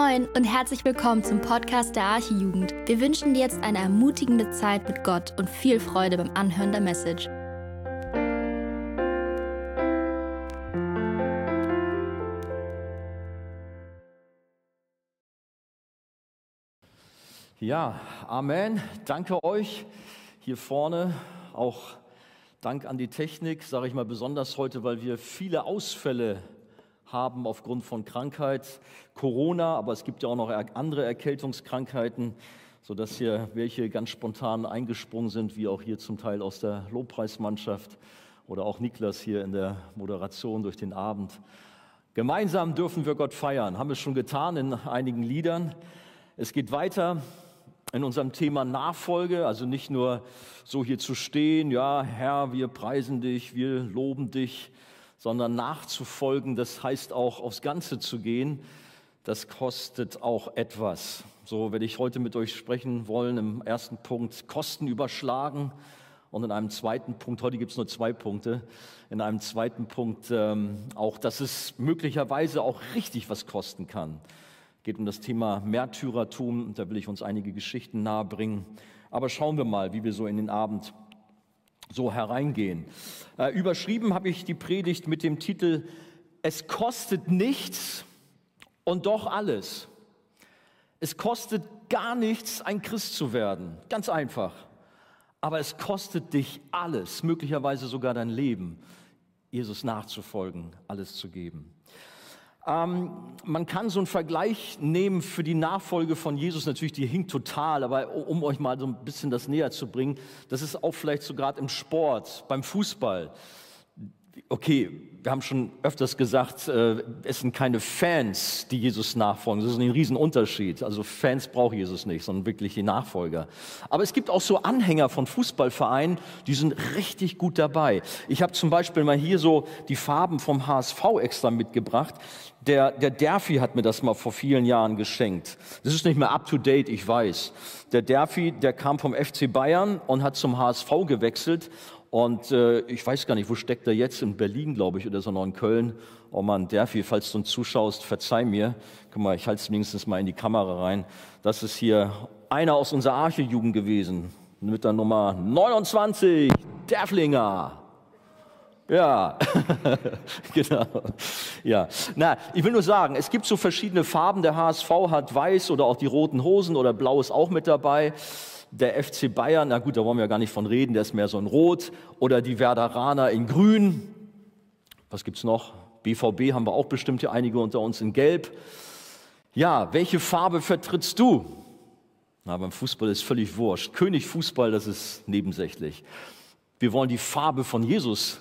Moin und herzlich willkommen zum Podcast der Archijugend. Wir wünschen dir jetzt eine ermutigende Zeit mit Gott und viel Freude beim Anhören der Message. Ja, Amen. Danke euch hier vorne. Auch Dank an die Technik, sage ich mal besonders heute, weil wir viele Ausfälle haben aufgrund von Krankheit, Corona, aber es gibt ja auch noch andere Erkältungskrankheiten, sodass hier welche ganz spontan eingesprungen sind, wie auch hier zum Teil aus der Lobpreismannschaft oder auch Niklas hier in der Moderation durch den Abend. Gemeinsam dürfen wir Gott feiern, haben wir schon getan in einigen Liedern. Es geht weiter in unserem Thema Nachfolge, also nicht nur so hier zu stehen, ja, Herr, wir preisen dich, wir loben dich, sondern nachzufolgen, das heißt auch aufs Ganze zu gehen, das kostet auch etwas. So werde ich heute mit euch sprechen wollen im ersten Punkt Kosten überschlagen und in einem zweiten Punkt, heute gibt es nur zwei Punkte, in einem zweiten Punkt ähm, auch, dass es möglicherweise auch richtig was kosten kann. Geht um das Thema Märtyrertum, da will ich uns einige Geschichten nahebringen. Aber schauen wir mal, wie wir so in den Abend so hereingehen. Äh, überschrieben habe ich die Predigt mit dem Titel Es kostet nichts und doch alles. Es kostet gar nichts, ein Christ zu werden. Ganz einfach. Aber es kostet dich alles, möglicherweise sogar dein Leben, Jesus nachzufolgen, alles zu geben. Ähm, man kann so einen Vergleich nehmen für die Nachfolge von Jesus, natürlich, die hinkt total, aber um euch mal so ein bisschen das näher zu bringen, das ist auch vielleicht so gerade im Sport, beim Fußball okay, wir haben schon öfters gesagt, äh, es sind keine Fans, die Jesus nachfolgen. Das ist ein Riesenunterschied. Also Fans braucht Jesus nicht, sondern wirklich die Nachfolger. Aber es gibt auch so Anhänger von Fußballvereinen, die sind richtig gut dabei. Ich habe zum Beispiel mal hier so die Farben vom HSV extra mitgebracht. Der, der Derfi hat mir das mal vor vielen Jahren geschenkt. Das ist nicht mehr up to date, ich weiß. Der Derfi, der kam vom FC Bayern und hat zum HSV gewechselt und äh, ich weiß gar nicht, wo steckt er jetzt? In Berlin, glaube ich, oder so noch in Köln. Oh Mann, Derfi, falls du uns zuschaust, verzeih mir. Guck mal, ich halte es wenigstens mal in die Kamera rein. Das ist hier einer aus unserer Arche-Jugend gewesen. Mit der Nummer 29, Derflinger. Ja, genau. Ja, na, ich will nur sagen, es gibt so verschiedene Farben. Der HSV hat weiß oder auch die roten Hosen oder blau ist auch mit dabei der FC Bayern, na gut, da wollen wir gar nicht von reden, der ist mehr so ein Rot. Oder die Werderaner in Grün. Was gibt's noch? BVB haben wir auch bestimmt hier einige unter uns in Gelb. Ja, welche Farbe vertrittst du? Na, beim Fußball ist völlig wurscht. König Fußball, das ist nebensächlich. Wir wollen die Farbe von Jesus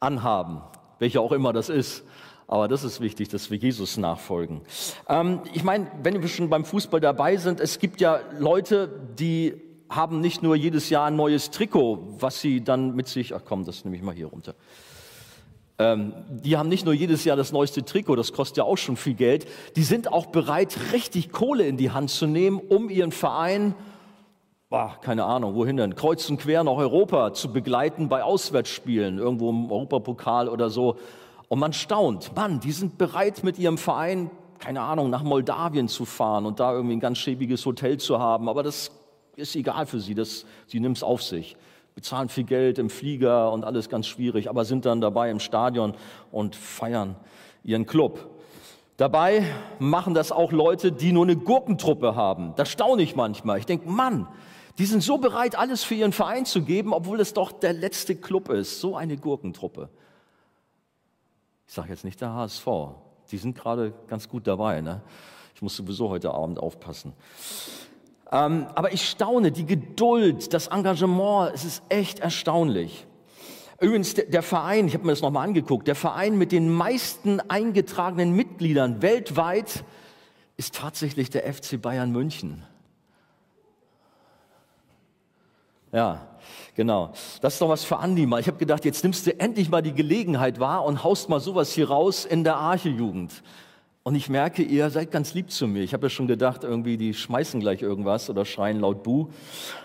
anhaben, welche auch immer das ist. Aber das ist wichtig, dass wir Jesus nachfolgen. Ähm, ich meine, wenn wir schon beim Fußball dabei sind, es gibt ja Leute, die haben nicht nur jedes Jahr ein neues Trikot, was sie dann mit sich, ach komm, das nehme ich mal hier runter. Ähm, die haben nicht nur jedes Jahr das neueste Trikot, das kostet ja auch schon viel Geld. Die sind auch bereit, richtig Kohle in die Hand zu nehmen, um ihren Verein, boah, keine Ahnung, wohin denn, kreuz und quer nach Europa zu begleiten bei Auswärtsspielen, irgendwo im Europapokal oder so. Und man staunt, Mann, die sind bereit mit ihrem Verein, keine Ahnung, nach Moldawien zu fahren und da irgendwie ein ganz schäbiges Hotel zu haben. Aber das ist egal für sie, das, sie nimmt es auf sich. Bezahlen viel Geld im Flieger und alles ganz schwierig, aber sind dann dabei im Stadion und feiern ihren Club. Dabei machen das auch Leute, die nur eine Gurkentruppe haben. Das staune ich manchmal. Ich denke, Mann, die sind so bereit, alles für ihren Verein zu geben, obwohl es doch der letzte Club ist. So eine Gurkentruppe. Ich sage jetzt nicht der HSV. Die sind gerade ganz gut dabei. Ne? Ich muss sowieso heute Abend aufpassen. Ähm, aber ich staune, die Geduld, das Engagement, es ist echt erstaunlich. Übrigens, der, der Verein, ich habe mir das nochmal angeguckt, der Verein mit den meisten eingetragenen Mitgliedern weltweit ist tatsächlich der FC Bayern München. Ja, genau. Das ist doch was für Andi mal. Ich habe gedacht, jetzt nimmst du endlich mal die Gelegenheit wahr und haust mal sowas hier raus in der Arche-Jugend. Und ich merke, ihr seid ganz lieb zu mir. Ich habe ja schon gedacht, irgendwie, die schmeißen gleich irgendwas oder schreien laut Bu.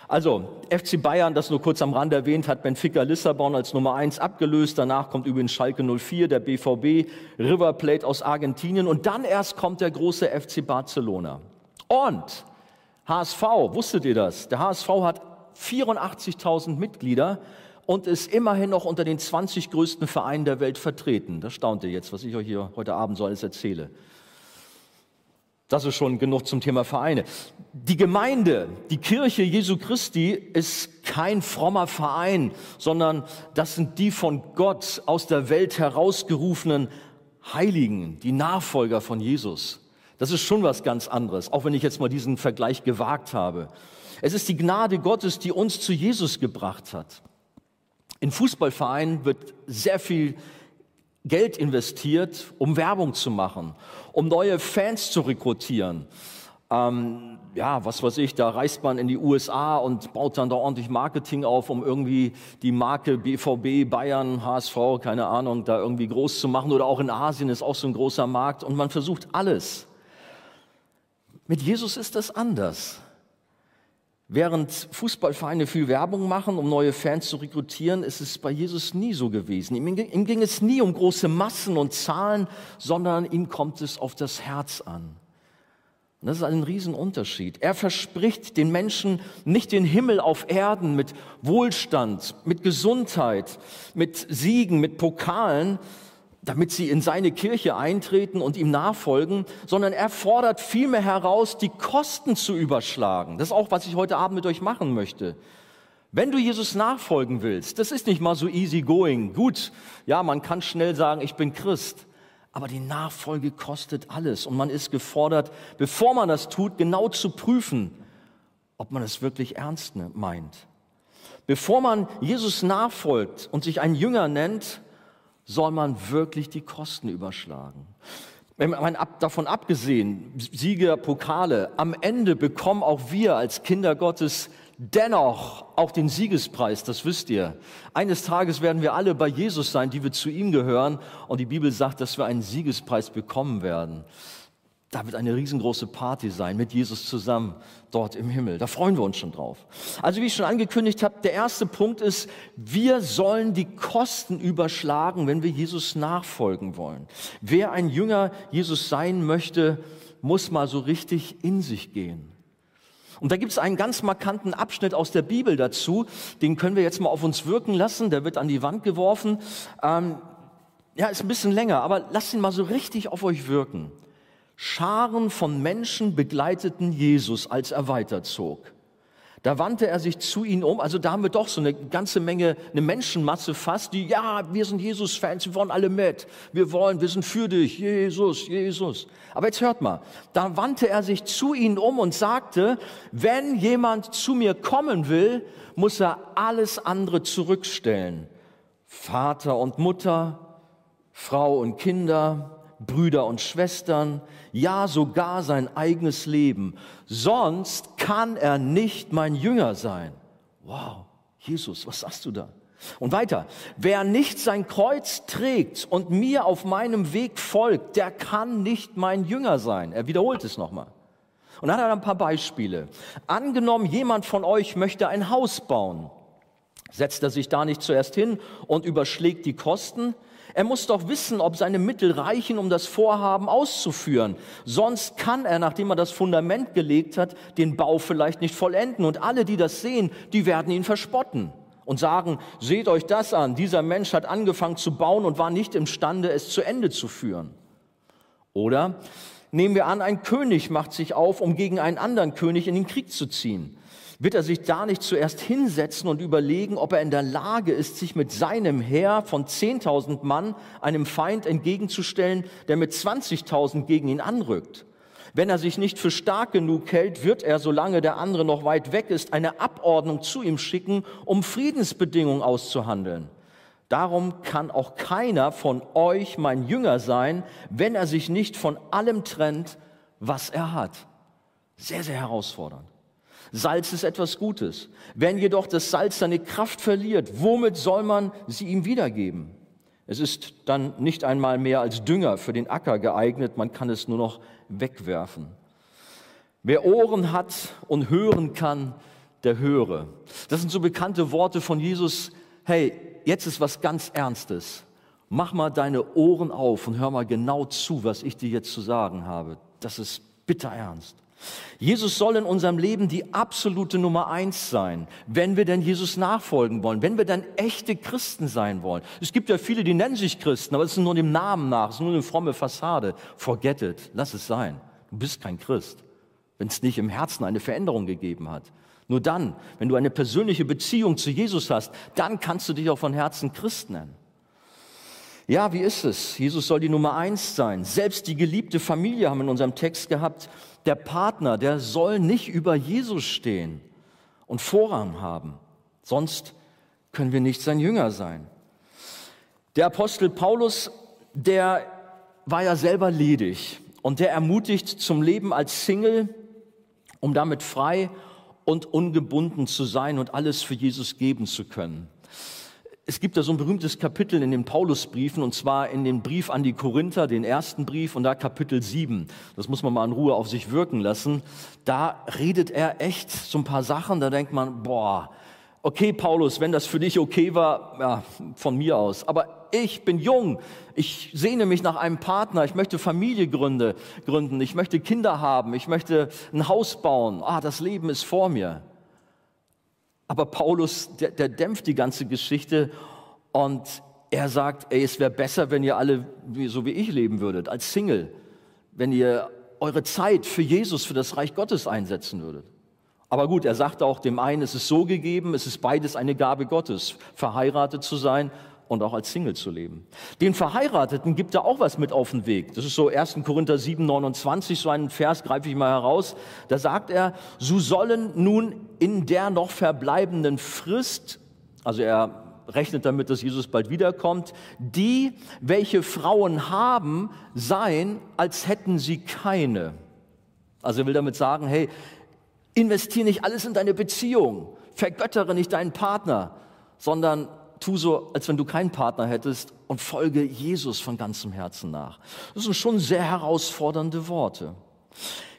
Also, FC Bayern, das nur kurz am Rand erwähnt, hat Benfica Lissabon als Nummer eins abgelöst. Danach kommt übrigens Schalke 04, der BVB, River Plate aus Argentinien und dann erst kommt der große FC Barcelona. Und HSV, wusstet ihr das? Der HSV hat 84.000 Mitglieder und ist immerhin noch unter den 20 größten Vereinen der Welt vertreten. Das staunt ihr jetzt, was ich euch hier heute Abend so alles erzähle. Das ist schon genug zum Thema Vereine. Die Gemeinde, die Kirche Jesu Christi ist kein frommer Verein, sondern das sind die von Gott aus der Welt herausgerufenen Heiligen, die Nachfolger von Jesus. Das ist schon was ganz anderes, auch wenn ich jetzt mal diesen Vergleich gewagt habe. Es ist die Gnade Gottes, die uns zu Jesus gebracht hat. In Fußballvereinen wird sehr viel Geld investiert, um Werbung zu machen, um neue Fans zu rekrutieren. Ähm, ja, was weiß ich, da reist man in die USA und baut dann da ordentlich Marketing auf, um irgendwie die Marke BVB, Bayern, HSV, keine Ahnung, da irgendwie groß zu machen. Oder auch in Asien ist auch so ein großer Markt und man versucht alles. Mit Jesus ist das anders. Während Fußballvereine viel Werbung machen, um neue Fans zu rekrutieren, ist es bei Jesus nie so gewesen. Ihm, ging es nie um große Massen und Zahlen, sondern ihm kommt es auf das Herz an. Und das ist ein Riesenunterschied. Er verspricht den Menschen nicht den Himmel auf Erden mit Wohlstand, mit Gesundheit, mit Siegen, mit Pokalen, damit sie in seine Kirche eintreten und ihm nachfolgen, sondern er fordert vielmehr heraus, die Kosten zu überschlagen. Das ist auch, was ich heute Abend mit euch machen möchte. Wenn du Jesus nachfolgen willst, das ist nicht mal so easy going. Gut, ja, man kann schnell sagen, ich bin Christ. Aber die Nachfolge kostet alles und man ist gefordert, bevor man das tut, genau zu prüfen, ob man es wirklich ernst meint. Bevor man Jesus nachfolgt und sich ein Jünger nennt, soll man wirklich die Kosten überschlagen. Man davon abgesehen, Siege, Pokale, am Ende bekommen auch wir als Kinder Gottes dennoch auch den Siegespreis, das wisst ihr. Eines Tages werden wir alle bei Jesus sein, die wir zu ihm gehören und die Bibel sagt, dass wir einen Siegespreis bekommen werden. Da wird eine riesengroße Party sein mit Jesus zusammen dort im Himmel. Da freuen wir uns schon drauf. Also wie ich schon angekündigt habe, der erste Punkt ist, wir sollen die Kosten überschlagen, wenn wir Jesus nachfolgen wollen. Wer ein Jünger Jesus sein möchte, muss mal so richtig in sich gehen. Und da gibt es einen ganz markanten Abschnitt aus der Bibel dazu, den können wir jetzt mal auf uns wirken lassen, der wird an die Wand geworfen. Ähm, ja, ist ein bisschen länger, aber lasst ihn mal so richtig auf euch wirken. Scharen von Menschen begleiteten Jesus, als er weiterzog. Da wandte er sich zu ihnen um. Also da haben wir doch so eine ganze Menge, eine Menschenmasse fast, die, ja, wir sind Jesus-Fans, wir wollen alle mit. Wir wollen, wir sind für dich, Jesus, Jesus. Aber jetzt hört mal, da wandte er sich zu ihnen um und sagte, wenn jemand zu mir kommen will, muss er alles andere zurückstellen. Vater und Mutter, Frau und Kinder, Brüder und Schwestern, ja sogar sein eigenes Leben. Sonst kann er nicht mein Jünger sein. Wow, Jesus, was sagst du da? Und weiter, wer nicht sein Kreuz trägt und mir auf meinem Weg folgt, der kann nicht mein Jünger sein. Er wiederholt es nochmal. Und dann hat er ein paar Beispiele. Angenommen, jemand von euch möchte ein Haus bauen. Setzt er sich da nicht zuerst hin und überschlägt die Kosten? Er muss doch wissen, ob seine Mittel reichen, um das Vorhaben auszuführen. Sonst kann er, nachdem er das Fundament gelegt hat, den Bau vielleicht nicht vollenden. Und alle, die das sehen, die werden ihn verspotten und sagen, seht euch das an, dieser Mensch hat angefangen zu bauen und war nicht imstande, es zu Ende zu führen. Oder nehmen wir an, ein König macht sich auf, um gegen einen anderen König in den Krieg zu ziehen. Wird er sich da nicht zuerst hinsetzen und überlegen, ob er in der Lage ist, sich mit seinem Heer von 10.000 Mann einem Feind entgegenzustellen, der mit 20.000 gegen ihn anrückt? Wenn er sich nicht für stark genug hält, wird er, solange der andere noch weit weg ist, eine Abordnung zu ihm schicken, um Friedensbedingungen auszuhandeln. Darum kann auch keiner von euch mein Jünger sein, wenn er sich nicht von allem trennt, was er hat. Sehr, sehr herausfordernd. Salz ist etwas Gutes. Wenn jedoch das Salz seine Kraft verliert, womit soll man sie ihm wiedergeben? Es ist dann nicht einmal mehr als Dünger für den Acker geeignet, man kann es nur noch wegwerfen. Wer Ohren hat und hören kann, der höre. Das sind so bekannte Worte von Jesus. Hey, jetzt ist was ganz Ernstes. Mach mal deine Ohren auf und hör mal genau zu, was ich dir jetzt zu sagen habe. Das ist bitter ernst. Jesus soll in unserem Leben die absolute Nummer eins sein, wenn wir denn Jesus nachfolgen wollen, wenn wir dann echte Christen sein wollen. Es gibt ja viele, die nennen sich Christen, aber es ist nur dem Namen nach, es ist nur eine fromme Fassade. Forget it, lass es sein. Du bist kein Christ, wenn es nicht im Herzen eine Veränderung gegeben hat. Nur dann, wenn du eine persönliche Beziehung zu Jesus hast, dann kannst du dich auch von Herzen Christ nennen. Ja, wie ist es? Jesus soll die Nummer eins sein. Selbst die geliebte Familie haben wir in unserem Text gehabt der Partner, der soll nicht über Jesus stehen und Vorrang haben. Sonst können wir nicht sein Jünger sein. Der Apostel Paulus, der war ja selber ledig und der ermutigt zum Leben als Single, um damit frei und ungebunden zu sein und alles für Jesus geben zu können es gibt da so ein berühmtes Kapitel in den Paulusbriefen, und zwar in den Brief an die Korinther, den ersten Brief, und da Kapitel 7. Das muss man mal in Ruhe auf sich wirken lassen. Da redet er echt so ein paar Sachen, da denkt man, boah, okay, Paulus, wenn das für dich okay war, ja, von mir aus. Aber ich bin jung, ich sehne mich nach einem Partner, ich möchte Familie gründen, ich möchte Kinder haben, ich möchte ein Haus bauen. Ah, das Leben ist vor mir. Aber Paulus, der, der dämpft die ganze Geschichte und er sagt, ey, es wäre besser, wenn ihr alle so wie ich leben würdet, als Single, wenn ihr eure Zeit für Jesus, für das Reich Gottes einsetzen würdet. Aber gut, er sagt auch dem einen, es ist so gegeben, es ist beides eine Gabe Gottes, verheiratet zu sein und auch als Single zu leben. Den Verheirateten gibt er auch was mit auf den Weg. Das ist so 1. Korinther 7, 29, so einen Vers greife ich mal heraus. Da sagt er, so sollen nun in der noch verbleibenden Frist, also er rechnet damit, dass Jesus bald wiederkommt, die, welche Frauen haben, sein, als hätten sie keine. Also er will damit sagen, hey, investiere nicht alles in deine Beziehung, vergöttere nicht deinen Partner, sondern tu so, als wenn du keinen Partner hättest und folge Jesus von ganzem Herzen nach. Das sind schon sehr herausfordernde Worte.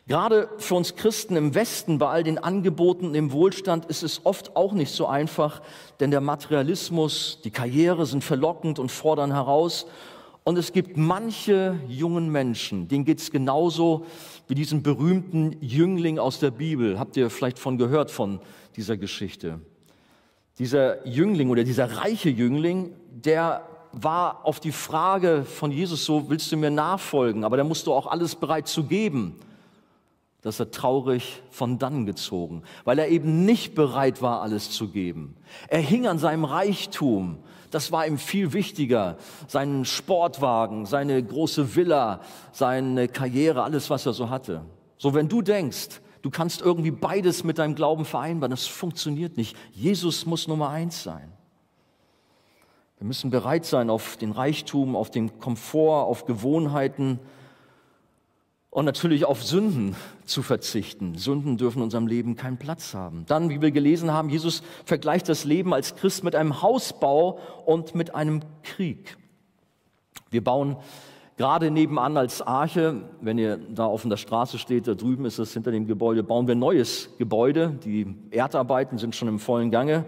Gerade für uns Christen im Westen bei all den Angeboten im Wohlstand ist es oft auch nicht so einfach, denn der Materialismus, die Karriere sind verlockend und fordern heraus. Und es gibt manche jungen Menschen, denen geht es genauso wie diesen berühmten Jüngling aus der Bibel. Habt ihr vielleicht von gehört von dieser Geschichte? Dieser Jüngling oder dieser reiche Jüngling, der war auf die Frage von Jesus so, willst du mir nachfolgen? Aber da musst du auch alles bereit zu geben. Dass er traurig von dann gezogen, weil er eben nicht bereit war, alles zu geben. Er hing an seinem Reichtum. Das war ihm viel wichtiger. Seinen Sportwagen, seine große Villa, seine Karriere, alles, was er so hatte. So, wenn du denkst, du kannst irgendwie beides mit deinem Glauben vereinbaren. Das funktioniert nicht. Jesus muss Nummer eins sein. Wir müssen bereit sein auf den Reichtum, auf den Komfort, auf Gewohnheiten und natürlich auf Sünden zu verzichten. Sünden dürfen in unserem Leben keinen Platz haben. Dann, wie wir gelesen haben, Jesus vergleicht das Leben als Christ mit einem Hausbau und mit einem Krieg. Wir bauen Gerade nebenan als Arche, wenn ihr da auf der Straße steht, da drüben ist es hinter dem Gebäude, bauen wir ein neues Gebäude. Die Erdarbeiten sind schon im vollen Gange.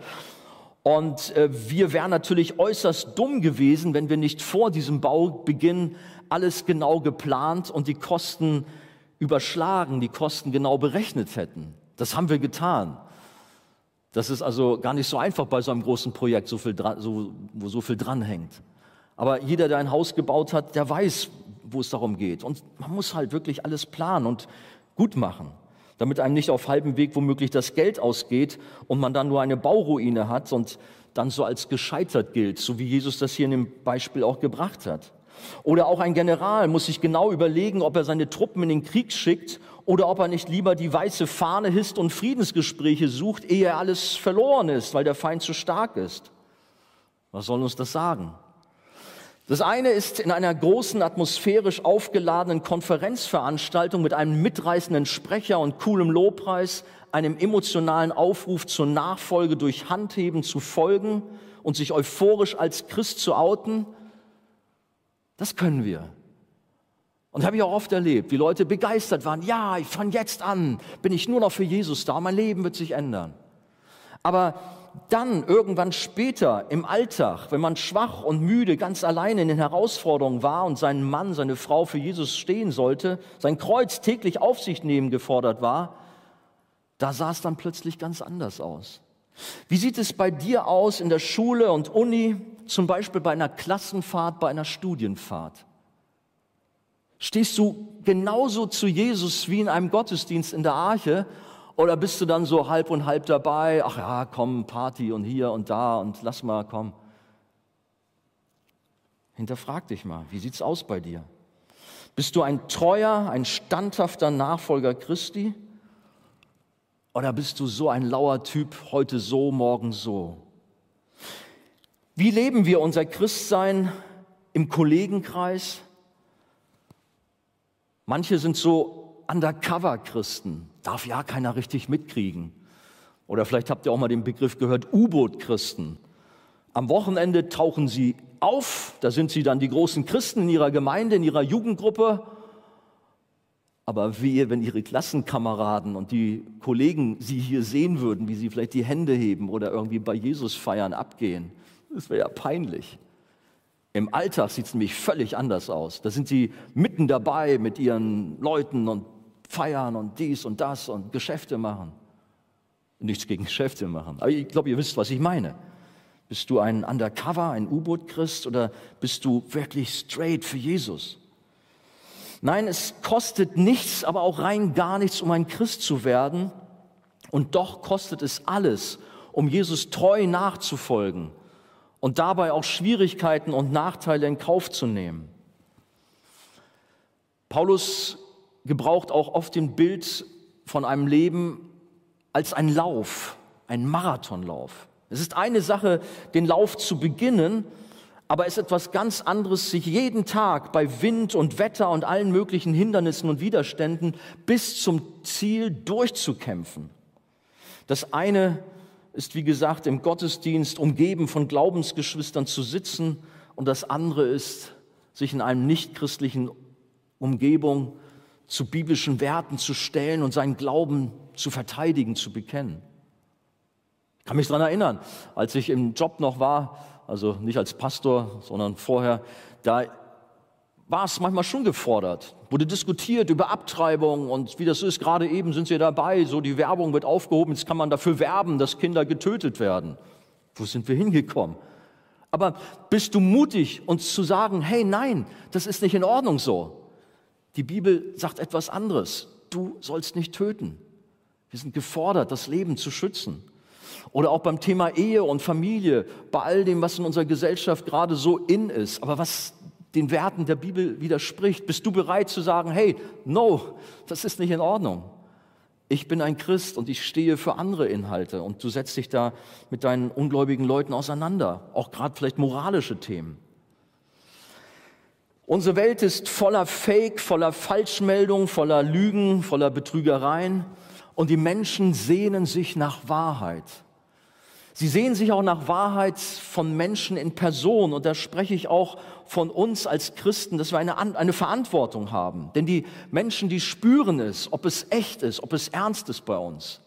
Und äh, wir wären natürlich äußerst dumm gewesen, wenn wir nicht vor diesem Baubeginn alles genau geplant und die Kosten überschlagen, die Kosten genau berechnet hätten. Das haben wir getan. Das ist also gar nicht so einfach bei so einem großen Projekt, so viel wo so viel dranhängt. Aber jeder, der ein Haus gebaut hat, der weiß, wo es darum geht. Und man muss halt wirklich alles planen und gut machen, damit einem nicht auf halbem Weg womöglich das Geld ausgeht und man dann nur eine Bauruine hat und dann so als gescheitert gilt, so wie Jesus das hier in dem Beispiel auch gebracht hat. Oder auch ein General muss sich genau überlegen, ob er seine Truppen in den Krieg schickt oder ob er nicht lieber die weiße Fahne hisst und Friedensgespräche sucht, ehe alles verloren ist, weil der Feind zu stark ist. Was soll uns das sagen? Das eine ist in einer großen atmosphärisch aufgeladenen Konferenzveranstaltung mit einem mitreißenden Sprecher und coolem Lobpreis, einem emotionalen Aufruf zur Nachfolge durch Handheben zu folgen und sich euphorisch als Christ zu outen. Das können wir. Und das habe ich auch oft erlebt, wie Leute begeistert waren. Ja, von jetzt an bin ich nur noch für Jesus da, mein Leben wird sich ändern. Aber dann irgendwann später im Alltag, wenn man schwach und müde ganz alleine in den Herausforderungen war und seinen Mann, seine Frau für Jesus stehen sollte, sein Kreuz täglich auf sich nehmen gefordert war, da sah es dann plötzlich ganz anders aus. Wie sieht es bei dir aus in der Schule und Uni, zum Beispiel bei einer Klassenfahrt, bei einer Studienfahrt? Stehst du genauso zu Jesus wie in einem Gottesdienst in der Arche oder bist du dann so halb und halb dabei? Ach ja, komm, Party und hier und da und lass mal, komm. Hinterfrag dich mal, wie sieht's aus bei dir? Bist du ein treuer, ein standhafter Nachfolger Christi? Oder bist du so ein lauer Typ, heute so, morgen so? Wie leben wir unser Christsein im Kollegenkreis? Manche sind so Undercover-Christen, darf ja keiner richtig mitkriegen. Oder vielleicht habt ihr auch mal den Begriff gehört, U-Boot-Christen. Am Wochenende tauchen sie auf, da sind sie dann die großen Christen in ihrer Gemeinde, in ihrer Jugendgruppe aber wehe, wenn ihre Klassenkameraden und die Kollegen sie hier sehen würden, wie sie vielleicht die Hände heben oder irgendwie bei Jesus feiern abgehen. Das wäre ja peinlich. Im Alltag sieht es nämlich völlig anders aus. Da sind sie mitten dabei mit ihren Leuten und feiern und dies und das und Geschäfte machen. Nichts gegen Geschäfte machen. Aber ich glaube, ihr wisst, was ich meine. Bist du ein Undercover, ein U-Boot-Christ oder bist du wirklich straight für Jesus? Nein, es kostet nichts, aber auch rein gar nichts, um ein Christ zu werden. Und doch kostet es alles, um Jesus treu nachzufolgen und dabei auch Schwierigkeiten und Nachteile in Kauf zu nehmen. Paulus gebraucht auch oft den Bild von einem Leben als ein Lauf, ein Marathonlauf. Es ist eine Sache, den Lauf zu beginnen, aber es ist etwas ganz anderes, sich jeden Tag bei Wind und Wetter und allen möglichen Hindernissen und Widerständen bis zum Ziel durchzukämpfen. Das eine ist, wie gesagt, im Gottesdienst umgeben von Glaubensgeschwistern zu sitzen und das andere ist, sich in einem nichtchristlichen Umgebung zu biblischen Werten zu stellen und seinen Glauben zu verteidigen, zu bekennen. Ich kann mich daran erinnern, als ich im Job noch war, also nicht als Pastor, sondern vorher, da war es manchmal schon gefordert. Wurde diskutiert über Abtreibung und wie das ist. Gerade eben sind sie dabei, so die Werbung wird aufgehoben, jetzt kann man dafür werben, dass Kinder getötet werden. Wo sind wir hingekommen? Aber bist du mutig, uns zu sagen, hey, nein, das ist nicht in Ordnung so. Die Bibel sagt etwas anderes. Du sollst nicht töten. Wir sind gefordert, das Leben zu schützen. Oder auch beim Thema Ehe und Familie, bei all dem, was in unserer Gesellschaft gerade so in ist, aber was den Werten der Bibel widerspricht. Bist du bereit zu sagen, hey, no, das ist nicht in Ordnung. Ich bin ein Christ und ich stehe für andere Inhalte und du setzt dich da mit deinen ungläubigen Leuten auseinander, auch gerade vielleicht moralische Themen. Unsere Welt ist voller Fake, voller Falschmeldungen, voller Lügen, voller Betrügereien und die Menschen sehnen sich nach Wahrheit. Sie sehen sich auch nach Wahrheit von Menschen in Person. Und da spreche ich auch von uns als Christen, dass wir eine, eine Verantwortung haben. Denn die Menschen, die spüren es, ob es echt ist, ob es ernst ist bei uns.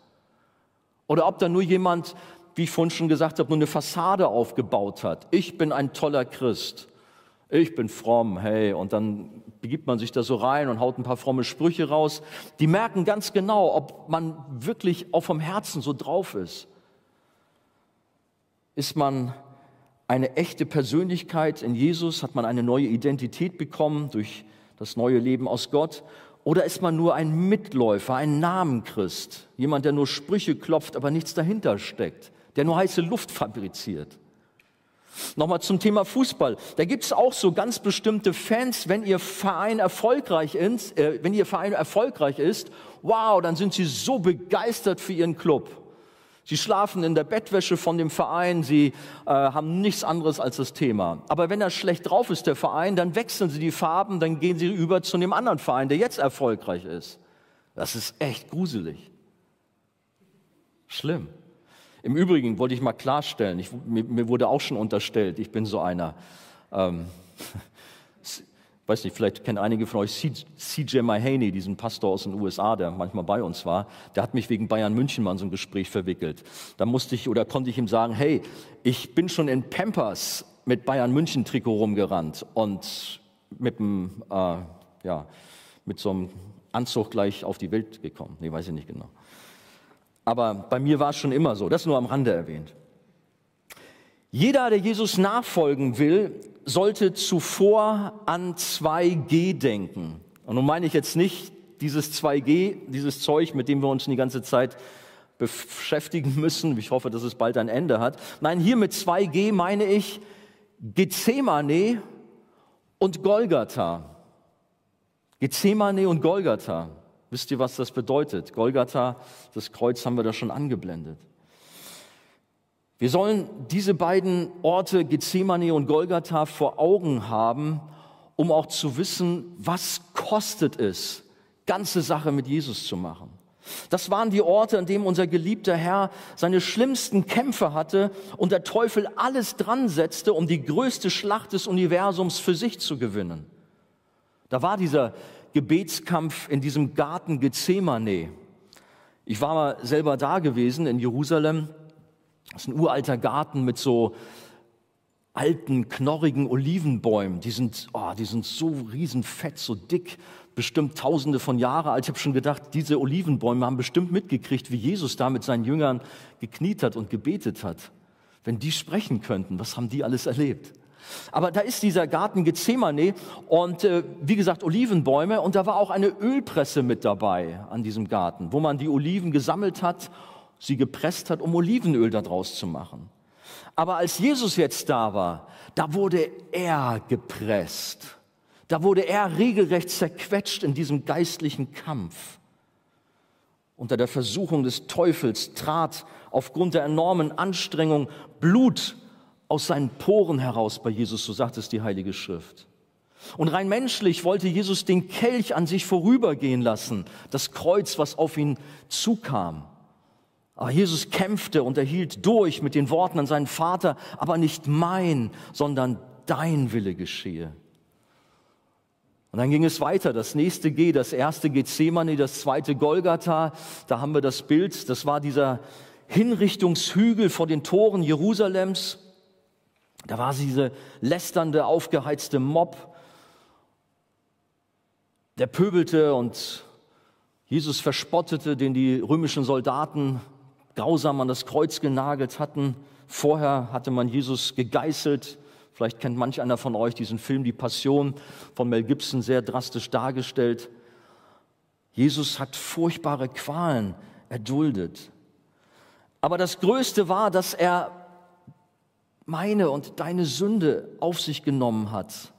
Oder ob da nur jemand, wie ich vorhin schon gesagt habe, nur eine Fassade aufgebaut hat. Ich bin ein toller Christ. Ich bin fromm, hey. Und dann begibt man sich da so rein und haut ein paar fromme Sprüche raus. Die merken ganz genau, ob man wirklich auch vom Herzen so drauf ist. Ist man eine echte Persönlichkeit in Jesus? Hat man eine neue Identität bekommen durch das neue Leben aus Gott? Oder ist man nur ein Mitläufer, ein Namenchrist? Jemand, der nur Sprüche klopft, aber nichts dahinter steckt, der nur heiße Luft fabriziert? Nochmal zum Thema Fußball. Da gibt es auch so ganz bestimmte Fans, wenn ihr Verein erfolgreich ist, äh, wenn ihr Verein erfolgreich ist, wow, dann sind sie so begeistert für ihren Club. Sie schlafen in der Bettwäsche von dem Verein, sie äh, haben nichts anderes als das Thema. Aber wenn er schlecht drauf ist, der Verein, dann wechseln sie die Farben, dann gehen sie über zu dem anderen Verein, der jetzt erfolgreich ist. Das ist echt gruselig. Schlimm. Im Übrigen wollte ich mal klarstellen, ich, mir, mir, wurde auch schon unterstellt, ich bin so einer. Ähm, weiß nicht, vielleicht kennen einige von euch CJ Mahaney, diesen Pastor aus den USA, der manchmal bei uns war. Der hat mich wegen Bayern München mal in so ein Gespräch verwickelt. Da musste ich oder konnte ich ihm sagen, hey, ich bin schon in Pampers mit Bayern München Trikot rumgerannt und mit einem, äh, ja, mit so einem Anzug gleich auf die Welt gekommen. Nee, weiß ich nicht genau. Aber bei mir war es schon immer so. Das nur am Rande erwähnt. Jeder, der Jesus nachfolgen will, sollte zuvor an 2G denken. Und nun meine ich jetzt nicht dieses 2G, dieses Zeug, mit dem wir uns die ganze Zeit beschäftigen müssen. Ich hoffe, dass es bald ein Ende hat. Nein, hier mit 2G meine ich Gethsemane und Golgatha. Gethsemane und Golgatha. Wisst ihr, was das bedeutet? Golgatha, das Kreuz haben wir da schon angeblendet. Wir sollen diese beiden Orte, Gethsemane und Golgatha, vor Augen haben, um auch zu wissen, was kostet es, ganze Sache mit Jesus zu machen. Das waren die Orte, an denen unser geliebter Herr seine schlimmsten Kämpfe hatte und der Teufel alles dran setzte, um die größte Schlacht des Universums für sich zu gewinnen. Da war dieser Gebetskampf in diesem Garten Gethsemane. Ich war mal selber da gewesen in Jerusalem das ist ein uralter Garten mit so alten, knorrigen Olivenbäumen. Die sind, oh, die sind so riesenfett, so dick, bestimmt tausende von Jahren alt. Ich habe schon gedacht, diese Olivenbäume haben bestimmt mitgekriegt, wie Jesus da mit seinen Jüngern gekniet hat und gebetet hat. Wenn die sprechen könnten, was haben die alles erlebt? Aber da ist dieser Garten Gethsemane und äh, wie gesagt Olivenbäume und da war auch eine Ölpresse mit dabei an diesem Garten, wo man die Oliven gesammelt hat sie gepresst hat, um Olivenöl daraus zu machen. Aber als Jesus jetzt da war, da wurde er gepresst. Da wurde er regelrecht zerquetscht in diesem geistlichen Kampf. Unter der Versuchung des Teufels trat aufgrund der enormen Anstrengung Blut aus seinen Poren heraus bei Jesus, so sagt es die Heilige Schrift. Und rein menschlich wollte Jesus den Kelch an sich vorübergehen lassen, das Kreuz, was auf ihn zukam. Aber Jesus kämpfte und erhielt durch mit den Worten an seinen Vater, aber nicht mein, sondern dein Wille geschehe. Und dann ging es weiter. Das nächste G, das erste Gethsemane, das zweite Golgatha. Da haben wir das Bild. Das war dieser Hinrichtungshügel vor den Toren Jerusalems. Da war diese lästernde, aufgeheizte Mob. Der pöbelte und Jesus verspottete, den die römischen Soldaten grausam an das Kreuz genagelt hatten. Vorher hatte man Jesus gegeißelt. Vielleicht kennt manch einer von euch diesen Film Die Passion von Mel Gibson sehr drastisch dargestellt. Jesus hat furchtbare Qualen erduldet. Aber das Größte war, dass er meine und deine Sünde auf sich genommen hat.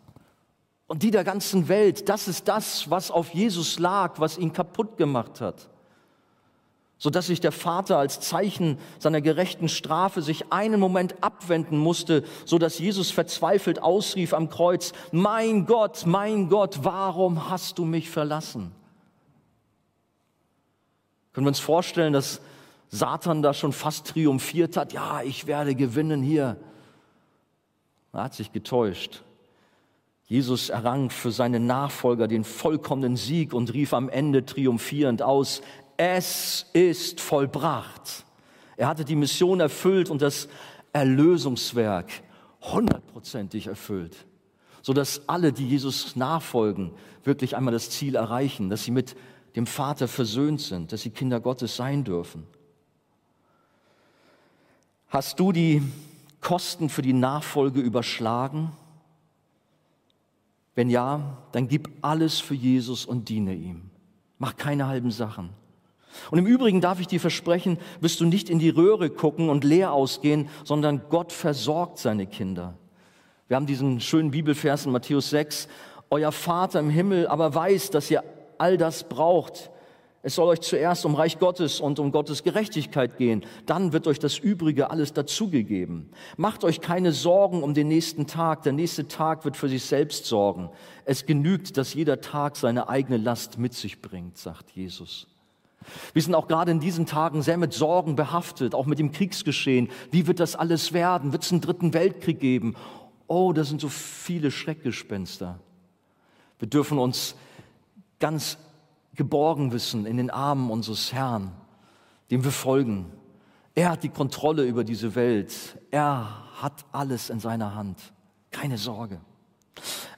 Und die der ganzen Welt, das ist das, was auf Jesus lag, was ihn kaputt gemacht hat sodass sich der Vater als Zeichen seiner gerechten Strafe sich einen Moment abwenden musste, sodass Jesus verzweifelt ausrief am Kreuz, mein Gott, mein Gott, warum hast du mich verlassen? Können wir uns vorstellen, dass Satan da schon fast triumphiert hat, ja, ich werde gewinnen hier. Er hat sich getäuscht. Jesus errang für seine Nachfolger den vollkommenen Sieg und rief am Ende triumphierend aus, es ist vollbracht. Er hatte die Mission erfüllt und das Erlösungswerk hundertprozentig erfüllt, sodass alle, die Jesus nachfolgen, wirklich einmal das Ziel erreichen, dass sie mit dem Vater versöhnt sind, dass sie Kinder Gottes sein dürfen. Hast du die Kosten für die Nachfolge überschlagen? Wenn ja, dann gib alles für Jesus und diene ihm. Mach keine halben Sachen. Und im Übrigen darf ich dir versprechen, wirst du nicht in die Röhre gucken und leer ausgehen, sondern Gott versorgt seine Kinder. Wir haben diesen schönen Bibelvers in Matthäus 6. Euer Vater im Himmel aber weiß, dass ihr all das braucht. Es soll euch zuerst um Reich Gottes und um Gottes Gerechtigkeit gehen. Dann wird euch das Übrige alles dazugegeben. Macht euch keine Sorgen um den nächsten Tag. Der nächste Tag wird für sich selbst sorgen. Es genügt, dass jeder Tag seine eigene Last mit sich bringt, sagt Jesus. Wir sind auch gerade in diesen Tagen sehr mit Sorgen behaftet, auch mit dem Kriegsgeschehen. Wie wird das alles werden? Wird es einen dritten Weltkrieg geben? Oh, da sind so viele Schreckgespenster. Wir dürfen uns ganz geborgen wissen in den Armen unseres Herrn, dem wir folgen. Er hat die Kontrolle über diese Welt. Er hat alles in seiner Hand. Keine Sorge.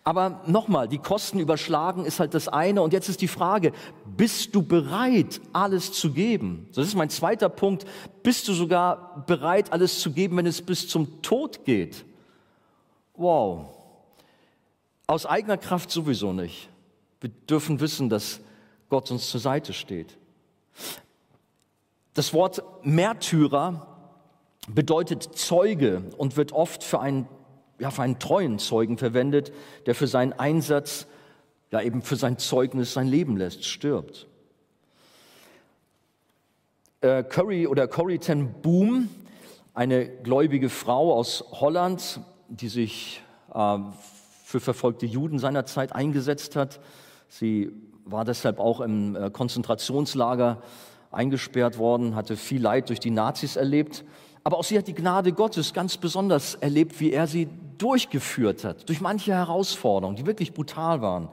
Aber nochmal, die Kosten überschlagen ist halt das eine. Und jetzt ist die Frage, bist du bereit, alles zu geben? Das ist mein zweiter Punkt. Bist du sogar bereit, alles zu geben, wenn es bis zum Tod geht? Wow. Aus eigener Kraft sowieso nicht. Wir dürfen wissen, dass Gott uns zur Seite steht. Das Wort Märtyrer bedeutet Zeuge und wird oft für einen ja, für einen treuen Zeugen verwendet, der für seinen Einsatz, ja eben für sein Zeugnis sein Leben lässt, stirbt. Äh, Curry oder Corrie ten Boom, eine gläubige Frau aus Holland, die sich äh, für verfolgte Juden seinerzeit eingesetzt hat. Sie war deshalb auch im äh, Konzentrationslager eingesperrt worden, hatte viel Leid durch die Nazis erlebt. Aber auch sie hat die Gnade Gottes ganz besonders erlebt, wie er sie durchgeführt hat, durch manche Herausforderungen, die wirklich brutal waren.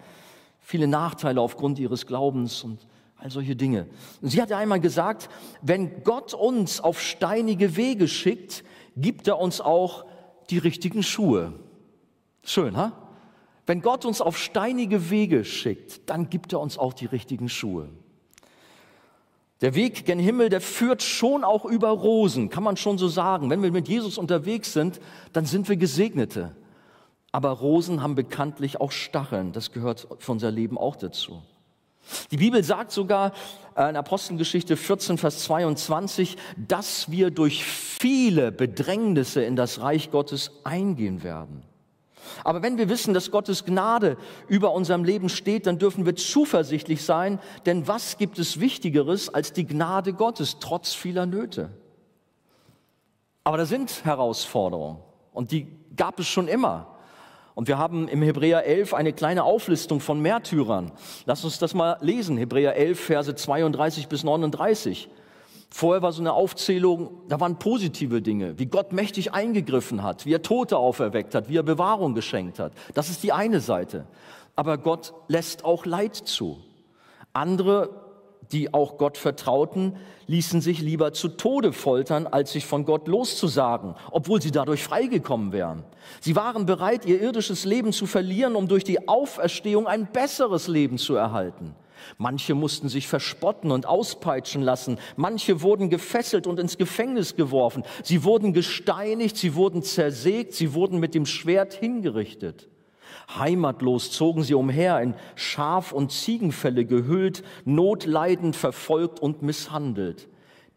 Viele Nachteile aufgrund ihres Glaubens und all solche Dinge. Und sie hat ja einmal gesagt, wenn Gott uns auf steinige Wege schickt, gibt er uns auch die richtigen Schuhe. Schön, ha? Wenn Gott uns auf steinige Wege schickt, dann gibt er uns auch die richtigen Schuhe. Der Weg gen Himmel, der führt schon auch über Rosen, kann man schon so sagen. Wenn wir mit Jesus unterwegs sind, dann sind wir Gesegnete. Aber Rosen haben bekanntlich auch Stacheln. Das gehört für unser Leben auch dazu. Die Bibel sagt sogar in Apostelgeschichte 14, Vers 22, dass wir durch viele Bedrängnisse in das Reich Gottes eingehen werden. Aber wenn wir wissen, dass Gottes Gnade über unserem Leben steht, dann dürfen wir zuversichtlich sein, denn was gibt es Wichtigeres als die Gnade Gottes, trotz vieler Nöte? Aber da sind Herausforderungen und die gab es schon immer. Und wir haben im Hebräer 11 eine kleine Auflistung von Märtyrern. Lass uns das mal lesen. Hebräer 11, Verse 32 bis 39. Vorher war so eine Aufzählung, da waren positive Dinge, wie Gott mächtig eingegriffen hat, wie er Tote auferweckt hat, wie er Bewahrung geschenkt hat. Das ist die eine Seite. Aber Gott lässt auch Leid zu. Andere, die auch Gott vertrauten, ließen sich lieber zu Tode foltern, als sich von Gott loszusagen, obwohl sie dadurch freigekommen wären. Sie waren bereit, ihr irdisches Leben zu verlieren, um durch die Auferstehung ein besseres Leben zu erhalten. Manche mussten sich verspotten und auspeitschen lassen. Manche wurden gefesselt und ins Gefängnis geworfen. Sie wurden gesteinigt, sie wurden zersägt, sie wurden mit dem Schwert hingerichtet. Heimatlos zogen sie umher, in Schaf- und Ziegenfälle gehüllt, notleidend, verfolgt und misshandelt.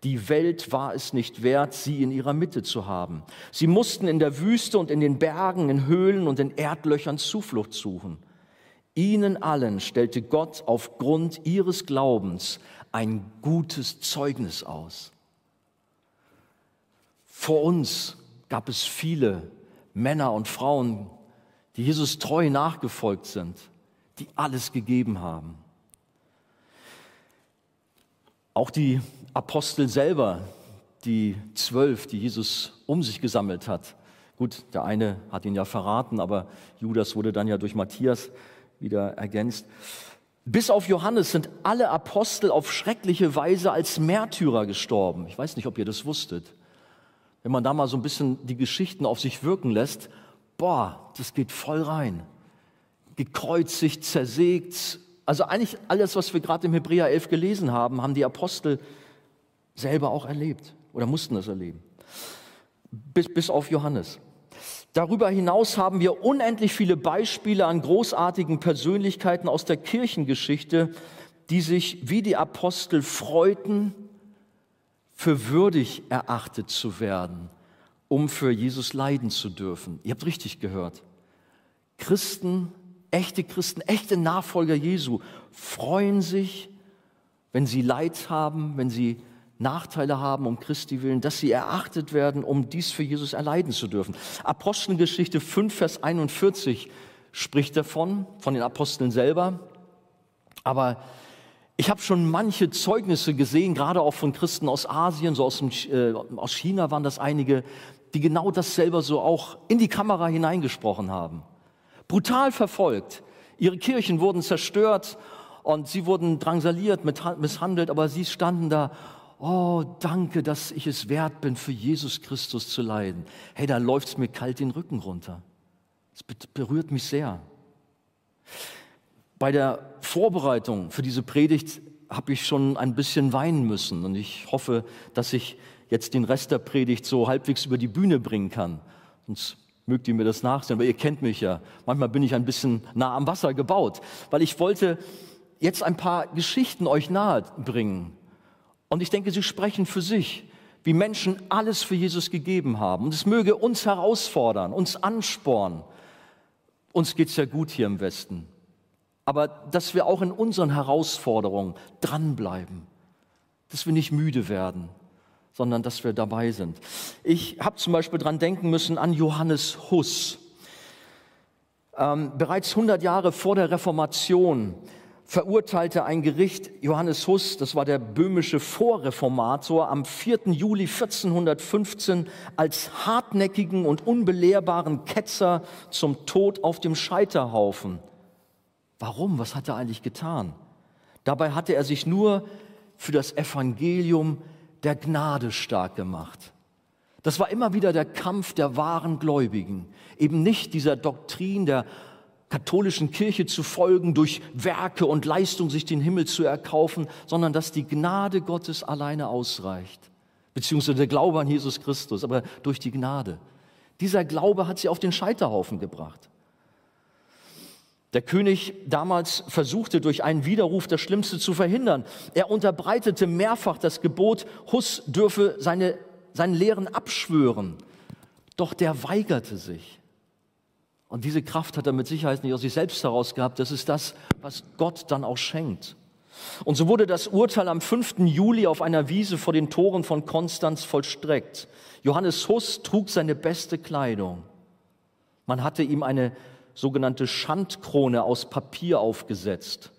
Die Welt war es nicht wert, sie in ihrer Mitte zu haben. Sie mussten in der Wüste und in den Bergen, in Höhlen und in Erdlöchern Zuflucht suchen. Ihnen allen stellte Gott aufgrund ihres Glaubens ein gutes Zeugnis aus. Vor uns gab es viele Männer und Frauen, die Jesus treu nachgefolgt sind, die alles gegeben haben. Auch die Apostel selber, die zwölf, die Jesus um sich gesammelt hat. Gut, der eine hat ihn ja verraten, aber Judas wurde dann ja durch Matthias wieder ergänzt. Bis auf Johannes sind alle Apostel auf schreckliche Weise als Märtyrer gestorben. Ich weiß nicht, ob ihr das wusstet. Wenn man da mal so ein bisschen die Geschichten auf sich wirken lässt, boah, das geht voll rein. Gekreuzigt, zersägt. Also eigentlich alles, was wir gerade im Hebräer 11 gelesen haben, haben die Apostel selber auch erlebt oder mussten es erleben. Bis, bis auf Johannes. Darüber hinaus haben wir unendlich viele Beispiele an großartigen Persönlichkeiten aus der Kirchengeschichte, die sich wie die Apostel freuten, für würdig erachtet zu werden, um für Jesus leiden zu dürfen. Ihr habt richtig gehört. Christen, echte Christen, echte Nachfolger Jesu freuen sich, wenn sie Leid haben, wenn sie Nachteile haben um Christi willen, dass sie erachtet werden, um dies für Jesus erleiden zu dürfen. Apostelgeschichte 5, Vers 41 spricht davon, von den Aposteln selber. Aber ich habe schon manche Zeugnisse gesehen, gerade auch von Christen aus Asien, so aus, dem, äh, aus China waren das einige, die genau das selber so auch in die Kamera hineingesprochen haben. Brutal verfolgt, Ihre Kirchen wurden zerstört und sie wurden drangsaliert, misshandelt, aber sie standen da, oh, danke, dass ich es wert bin, für Jesus Christus zu leiden. Hey, da läuft es mir kalt den Rücken runter. Es berührt mich sehr. Bei der Vorbereitung für diese Predigt habe ich schon ein bisschen weinen müssen und ich hoffe, dass ich jetzt den Rest der Predigt so halbwegs über die Bühne bringen kann. Sonst mögt ihr mir das nachsehen, aber ihr kennt mich ja. Manchmal bin ich ein bisschen nah am Wasser gebaut, weil ich wollte jetzt ein paar Geschichten euch nahe bringen. Und ich denke, sie sprechen für sich, wie Menschen alles für Jesus gegeben haben. Und es möge uns herausfordern, uns anspornen. Uns geht es ja gut hier im Westen. Aber dass wir auch in unseren Herausforderungen dranbleiben, dass wir nicht müde werden, sondern dass wir dabei sind. Ich habe zum Beispiel dran denken müssen an Johannes Huss. Ähm, bereits 100 Jahre vor der Reformation verurteilte ein Gericht Johannes Huss, das war der böhmische Vorreformator, am 4. Juli 1415 als hartnäckigen und unbelehrbaren Ketzer zum Tod auf dem Scheiterhaufen. Warum? Was hat er eigentlich getan? Dabei hatte er sich nur für das Evangelium der Gnade stark gemacht. Das war immer wieder der Kampf der wahren Gläubigen, eben nicht dieser Doktrin der katholischen Kirche zu folgen, durch Werke und Leistung sich den Himmel zu erkaufen, sondern dass die Gnade Gottes alleine ausreicht, beziehungsweise der Glaube an Jesus Christus, aber durch die Gnade. Dieser Glaube hat sie auf den Scheiterhaufen gebracht. Der König damals versuchte durch einen Widerruf das Schlimmste zu verhindern. Er unterbreitete mehrfach das Gebot, Huss dürfe seine, seinen Lehren abschwören. Doch der weigerte sich. Und diese Kraft hat er mit Sicherheit nicht aus sich selbst heraus gehabt. Das ist das, was Gott dann auch schenkt. Und so wurde das Urteil am 5. Juli auf einer Wiese vor den Toren von Konstanz vollstreckt. Johannes Huss trug seine beste Kleidung. Man hatte ihm eine sogenannte Schandkrone aus Papier aufgesetzt.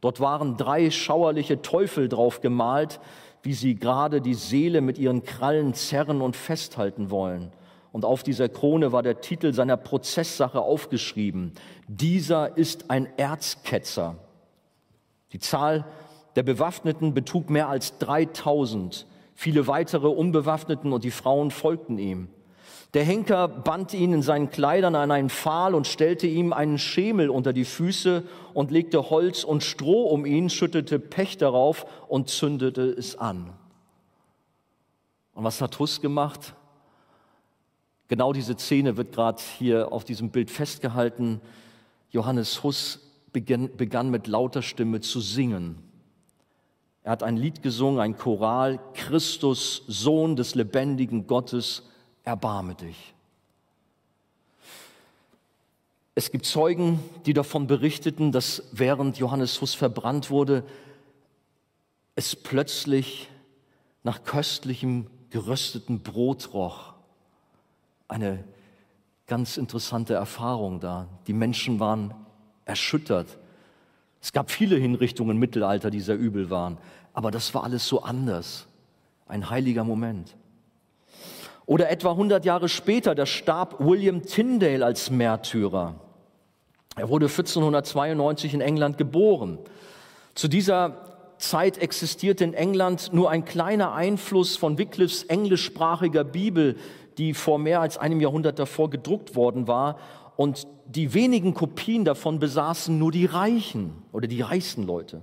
Dort waren drei schauerliche Teufel drauf gemalt, wie sie gerade die Seele mit ihren Krallen zerren und festhalten wollen. Und auf dieser Krone war der Titel seiner Prozesssache aufgeschrieben. Dieser ist ein Erzketzer. Die Zahl der Bewaffneten betrug mehr als 3000. Viele weitere Unbewaffneten und die Frauen folgten ihm. Der Henker band ihn in seinen Kleidern an einen Pfahl und stellte ihm einen Schemel unter die Füße und legte Holz und Stroh um ihn, schüttete Pech darauf und zündete es an. Und was hat Huss gemacht? Genau diese Szene wird gerade hier auf diesem Bild festgehalten. Johannes Huss begann, begann mit lauter Stimme zu singen. Er hat ein Lied gesungen, ein Choral, Christus, Sohn des lebendigen Gottes, erbarme dich. Es gibt Zeugen, die davon berichteten, dass während Johannes Huss verbrannt wurde, es plötzlich nach köstlichem gerösteten Brot roch eine ganz interessante Erfahrung da. Die Menschen waren erschüttert. Es gab viele Hinrichtungen im Mittelalter, die sehr übel waren, aber das war alles so anders. Ein heiliger Moment. Oder etwa 100 Jahre später, da starb William Tyndale als Märtyrer. Er wurde 1492 in England geboren. Zu dieser Zeit existierte in England nur ein kleiner Einfluss von Wycliffes englischsprachiger Bibel, die vor mehr als einem Jahrhundert davor gedruckt worden war. Und die wenigen Kopien davon besaßen nur die Reichen oder die reichsten Leute.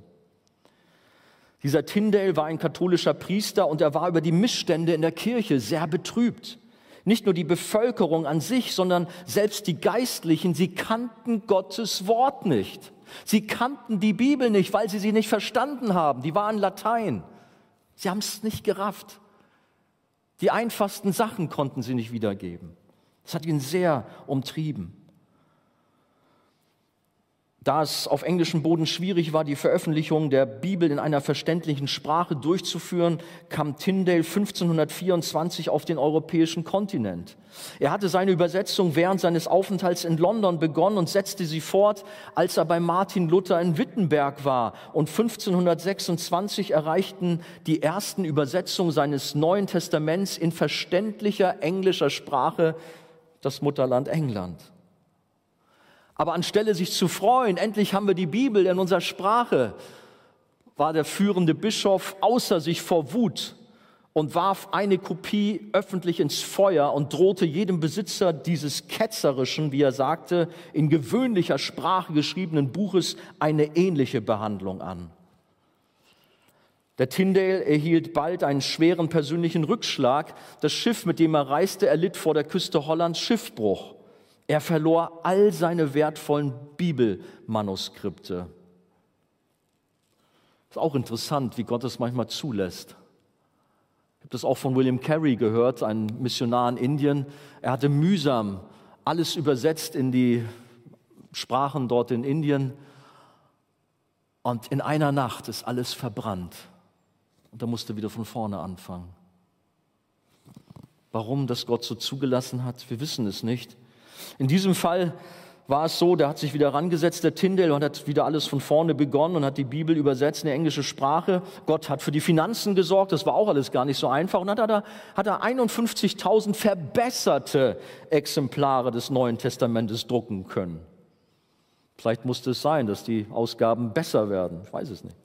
Dieser Tyndale war ein katholischer Priester und er war über die Missstände in der Kirche sehr betrübt. Nicht nur die Bevölkerung an sich, sondern selbst die Geistlichen, sie kannten Gottes Wort nicht. Sie kannten die Bibel nicht, weil sie sie nicht verstanden haben. Die waren Latein. Sie haben es nicht gerafft. Die einfachsten Sachen konnten sie nicht wiedergeben. Das hat ihn sehr umtrieben. Da es auf englischem Boden schwierig war, die Veröffentlichung der Bibel in einer verständlichen Sprache durchzuführen, kam Tyndale 1524 auf den europäischen Kontinent. Er hatte seine Übersetzung während seines Aufenthalts in London begonnen und setzte sie fort, als er bei Martin Luther in Wittenberg war. Und 1526 erreichten die ersten Übersetzungen seines Neuen Testaments in verständlicher englischer Sprache das Mutterland England. Aber anstelle sich zu freuen, endlich haben wir die Bibel in unserer Sprache, war der führende Bischof außer sich vor Wut und warf eine Kopie öffentlich ins Feuer und drohte jedem Besitzer dieses ketzerischen, wie er sagte, in gewöhnlicher Sprache geschriebenen Buches eine ähnliche Behandlung an. Der Tyndale erhielt bald einen schweren persönlichen Rückschlag. Das Schiff, mit dem er reiste, erlitt vor der Küste Hollands Schiffbruch. Er verlor all seine wertvollen Bibelmanuskripte. Ist auch interessant, wie Gott es manchmal zulässt. Ich habe das auch von William Carey gehört, ein Missionar in Indien. Er hatte mühsam alles übersetzt in die Sprachen dort in Indien. Und in einer Nacht ist alles verbrannt. Und da musste wieder von vorne anfangen. Warum das Gott so zugelassen hat, wir wissen es nicht. In diesem Fall war es so, der hat sich wieder rangesetzt, der Tyndale, und hat wieder alles von vorne begonnen und hat die Bibel übersetzt in die englische Sprache. Gott hat für die Finanzen gesorgt, das war auch alles gar nicht so einfach. Und dann hat er, hat er 51.000 verbesserte Exemplare des Neuen Testamentes drucken können. Vielleicht musste es sein, dass die Ausgaben besser werden, ich weiß es nicht.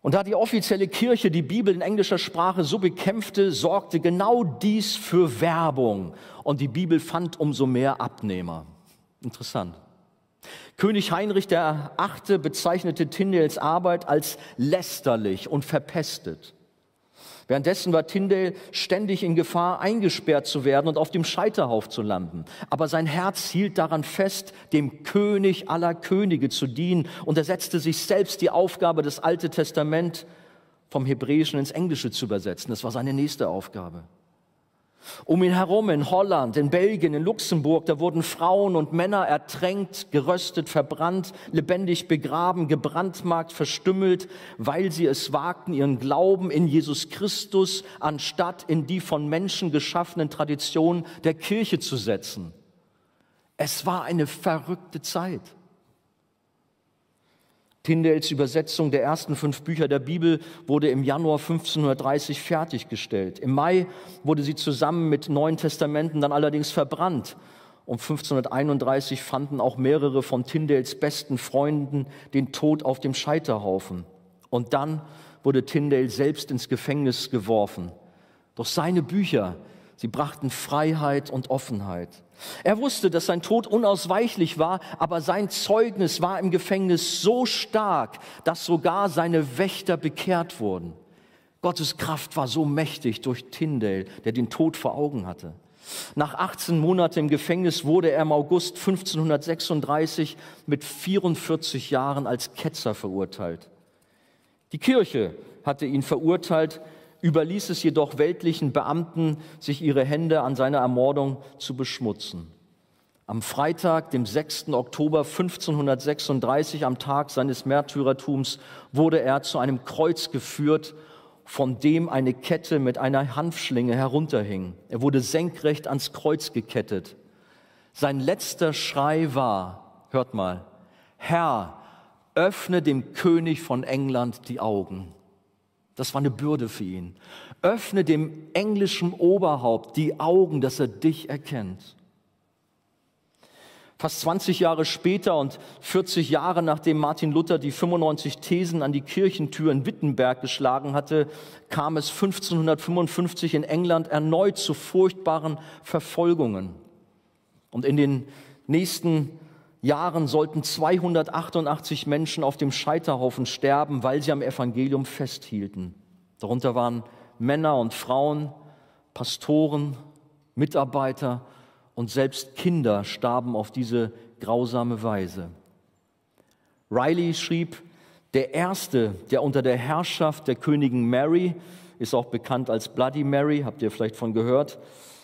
Und da die offizielle Kirche die Bibel in englischer Sprache so bekämpfte, sorgte genau dies für Werbung. Und die Bibel fand umso mehr Abnehmer. Interessant. König Heinrich Achte bezeichnete Tyndales Arbeit als lästerlich und verpestet. Währenddessen war Tyndale ständig in Gefahr, eingesperrt zu werden und auf dem Scheiterhauf zu landen. Aber sein Herz hielt daran fest, dem König aller Könige zu dienen und er setzte sich selbst die Aufgabe, das Alte Testament vom Hebräischen ins Englische zu übersetzen. Das war seine nächste Aufgabe. Um ihn herum in Holland, in Belgien, in Luxemburg, da wurden Frauen und Männer ertränkt, geröstet, verbrannt, lebendig begraben, gebrandmarkt, verstümmelt, weil sie es wagten, ihren Glauben in Jesus Christus anstatt in die von Menschen geschaffenen Traditionen der Kirche zu setzen. Es war eine verrückte Zeit. Tyndales Übersetzung der ersten fünf Bücher der Bibel wurde im Januar 1530 fertiggestellt. Im Mai wurde sie zusammen mit Neuen Testamenten dann allerdings verbrannt. Um 1531 fanden auch mehrere von Tyndales besten Freunden den Tod auf dem Scheiterhaufen. Und dann wurde Tyndale selbst ins Gefängnis geworfen. Doch seine Bücher, sie brachten Freiheit und Offenheit. Er wusste, dass sein Tod unausweichlich war, aber sein Zeugnis war im Gefängnis so stark, dass sogar seine Wächter bekehrt wurden. Gottes Kraft war so mächtig durch Tyndale, der den Tod vor Augen hatte. Nach 18 Monaten im Gefängnis wurde er im August 1536 mit 44 Jahren als Ketzer verurteilt. Die Kirche hatte ihn verurteilt, überließ es jedoch weltlichen Beamten, sich ihre Hände an seiner Ermordung zu beschmutzen. Am Freitag, dem 6. Oktober 1536, am Tag seines Märtyrertums, wurde er zu einem Kreuz geführt, von dem eine Kette mit einer Hanfschlinge herunterhing. Er wurde senkrecht ans Kreuz gekettet. Sein letzter Schrei war, hört mal, Herr, öffne dem König von England die Augen. Das war eine Bürde für ihn. Öffne dem englischen Oberhaupt die Augen, dass er dich erkennt. Fast 20 Jahre später und 40 Jahre nachdem Martin Luther die 95 Thesen an die Kirchentür in Wittenberg geschlagen hatte, kam es 1555 in England erneut zu furchtbaren Verfolgungen. Und in den nächsten Jahren sollten 288 Menschen auf dem Scheiterhaufen sterben, weil sie am Evangelium festhielten. Darunter waren Männer und Frauen, Pastoren, Mitarbeiter und selbst Kinder starben auf diese grausame Weise. Riley schrieb, der erste, der unter der Herrschaft der Königin Mary, ist auch bekannt als Bloody Mary, habt ihr vielleicht von gehört,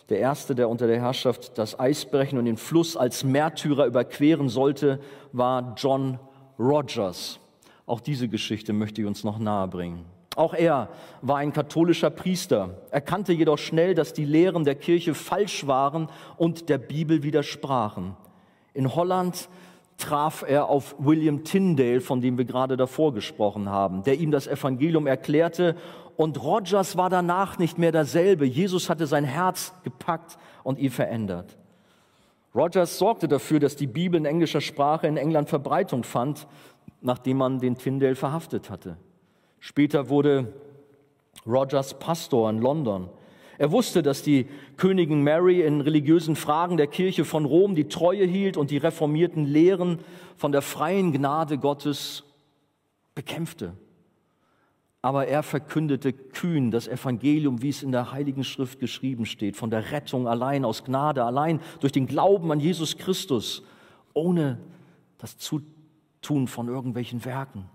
der erste, der unter der Herrschaft das Eis brechen und den Fluss als Märtyrer überqueren sollte, war John Rogers. Auch diese Geschichte möchte ich uns noch nahe bringen. Auch er war ein katholischer Priester, erkannte jedoch schnell, dass die Lehren der Kirche falsch waren und der Bibel widersprachen. In Holland traf er auf William Tyndale, von dem wir gerade davor gesprochen haben, der ihm das Evangelium erklärte und Rogers war danach nicht mehr derselbe. Jesus hatte sein Herz gepackt und ihn verändert. Rogers sorgte dafür, dass die Bibel in englischer Sprache in England Verbreitung fand, nachdem man den Tyndale verhaftet hatte. Später wurde Rogers Pastor in London. Er wusste, dass die Königin Mary in religiösen Fragen der Kirche von Rom die Treue hielt und die reformierten Lehren von der freien Gnade Gottes bekämpfte. Aber er verkündete kühn das Evangelium, wie es in der Heiligen Schrift geschrieben steht, von der Rettung allein aus Gnade, allein durch den Glauben an Jesus Christus, ohne das Zutun von irgendwelchen Werken.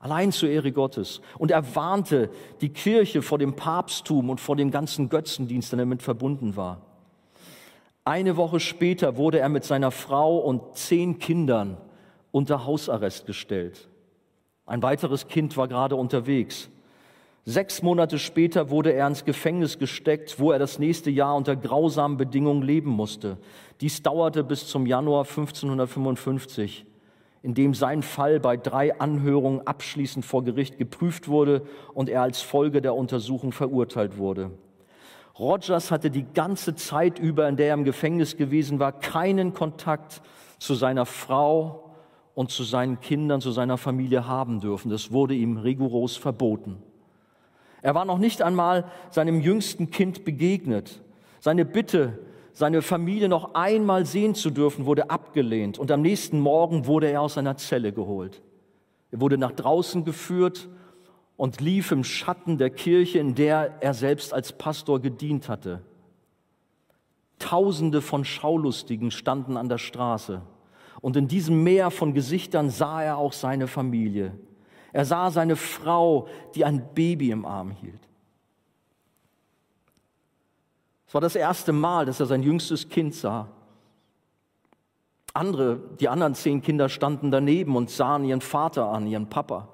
Allein zur Ehre Gottes. Und er warnte die Kirche vor dem Papsttum und vor dem ganzen Götzendienst, der damit verbunden war. Eine Woche später wurde er mit seiner Frau und zehn Kindern unter Hausarrest gestellt. Ein weiteres Kind war gerade unterwegs. Sechs Monate später wurde er ins Gefängnis gesteckt, wo er das nächste Jahr unter grausamen Bedingungen leben musste. Dies dauerte bis zum Januar 1555 in dem sein Fall bei drei Anhörungen abschließend vor Gericht geprüft wurde und er als Folge der Untersuchung verurteilt wurde. Rogers hatte die ganze Zeit über, in der er im Gefängnis gewesen war, keinen Kontakt zu seiner Frau und zu seinen Kindern, zu seiner Familie haben dürfen. Das wurde ihm rigoros verboten. Er war noch nicht einmal seinem jüngsten Kind begegnet. Seine Bitte, seine Familie noch einmal sehen zu dürfen, wurde abgelehnt. Und am nächsten Morgen wurde er aus seiner Zelle geholt. Er wurde nach draußen geführt und lief im Schatten der Kirche, in der er selbst als Pastor gedient hatte. Tausende von Schaulustigen standen an der Straße. Und in diesem Meer von Gesichtern sah er auch seine Familie. Er sah seine Frau, die ein Baby im Arm hielt. Es war das erste Mal, dass er sein jüngstes Kind sah. Andere, die anderen zehn Kinder standen daneben und sahen ihren Vater an, ihren Papa.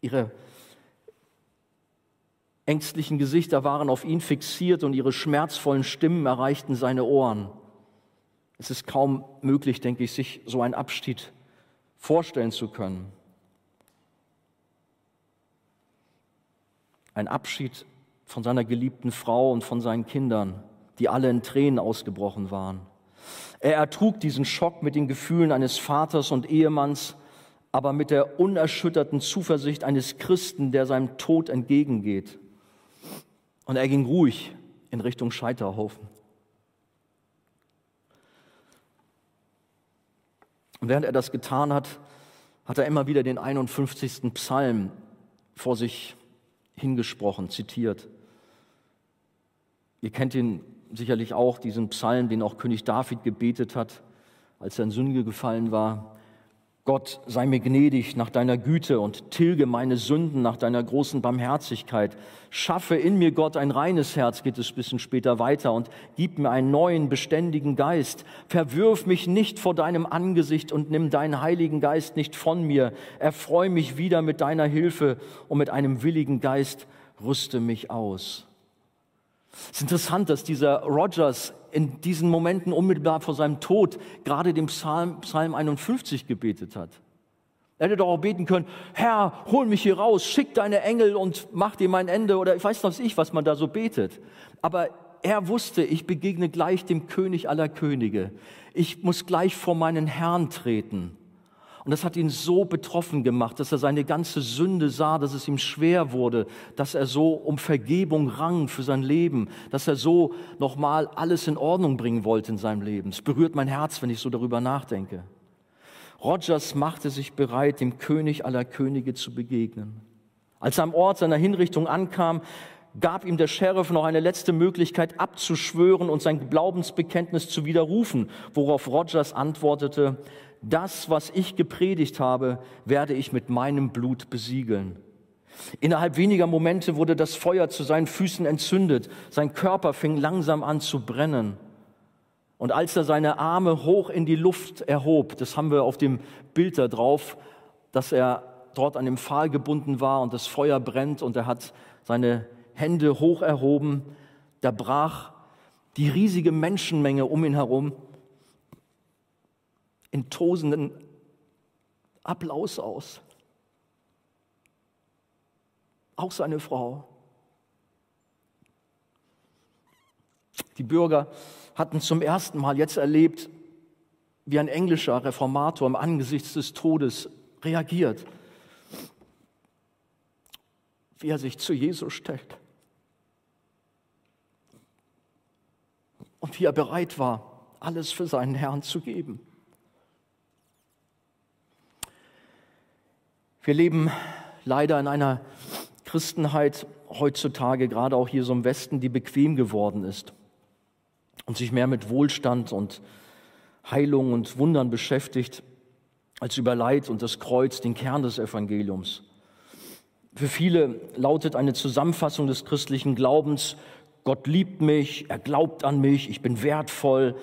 Ihre ängstlichen Gesichter waren auf ihn fixiert und ihre schmerzvollen Stimmen erreichten seine Ohren. Es ist kaum möglich, denke ich, sich so einen Abschied vorstellen zu können. Ein Abschied von seiner geliebten Frau und von seinen Kindern, die alle in Tränen ausgebrochen waren. Er ertrug diesen Schock mit den Gefühlen eines Vaters und Ehemanns, aber mit der unerschütterten Zuversicht eines Christen, der seinem Tod entgegengeht. Und er ging ruhig in Richtung Scheiterhaufen. Und während er das getan hat, hat er immer wieder den 51. Psalm vor sich hingesprochen, zitiert. Ihr kennt ihn sicherlich auch, diesen Psalm, den auch König David gebetet hat, als er in Sünde gefallen war. Gott, sei mir gnädig nach deiner Güte und tilge meine Sünden nach deiner großen Barmherzigkeit. Schaffe in mir, Gott, ein reines Herz, geht es ein bisschen später weiter, und gib mir einen neuen, beständigen Geist. Verwirf mich nicht vor deinem Angesicht und nimm deinen Heiligen Geist nicht von mir. Erfreu mich wieder mit deiner Hilfe und mit einem willigen Geist rüste mich aus. Es ist interessant, dass dieser Rogers in diesen Momenten unmittelbar vor seinem Tod gerade den Psalm, Psalm 51 gebetet hat. Er hätte doch auch beten können, Herr, hol mich hier raus, schick deine Engel und mach dir mein Ende oder ich weiß noch nicht, was man da so betet. Aber er wusste, ich begegne gleich dem König aller Könige. Ich muss gleich vor meinen Herrn treten. Und das hat ihn so betroffen gemacht, dass er seine ganze Sünde sah, dass es ihm schwer wurde, dass er so um Vergebung rang für sein Leben, dass er so nochmal alles in Ordnung bringen wollte in seinem Leben. Es berührt mein Herz, wenn ich so darüber nachdenke. Rogers machte sich bereit, dem König aller Könige zu begegnen. Als er am Ort seiner Hinrichtung ankam, gab ihm der Sheriff noch eine letzte Möglichkeit abzuschwören und sein Glaubensbekenntnis zu widerrufen, worauf Rogers antwortete, das, was ich gepredigt habe, werde ich mit meinem Blut besiegeln. Innerhalb weniger Momente wurde das Feuer zu seinen Füßen entzündet. Sein Körper fing langsam an zu brennen. Und als er seine Arme hoch in die Luft erhob, das haben wir auf dem Bild da drauf, dass er dort an dem Pfahl gebunden war und das Feuer brennt und er hat seine Hände hoch erhoben, da brach die riesige Menschenmenge um ihn herum in tosenden Applaus aus. Auch seine Frau. Die Bürger hatten zum ersten Mal jetzt erlebt, wie ein englischer Reformator im Angesicht des Todes reagiert, wie er sich zu Jesus stellt und wie er bereit war, alles für seinen Herrn zu geben. Wir leben leider in einer Christenheit heutzutage, gerade auch hier so im Westen, die bequem geworden ist und sich mehr mit Wohlstand und Heilung und Wundern beschäftigt, als über Leid und das Kreuz, den Kern des Evangeliums. Für viele lautet eine Zusammenfassung des christlichen Glaubens, Gott liebt mich, er glaubt an mich, ich bin wertvoll,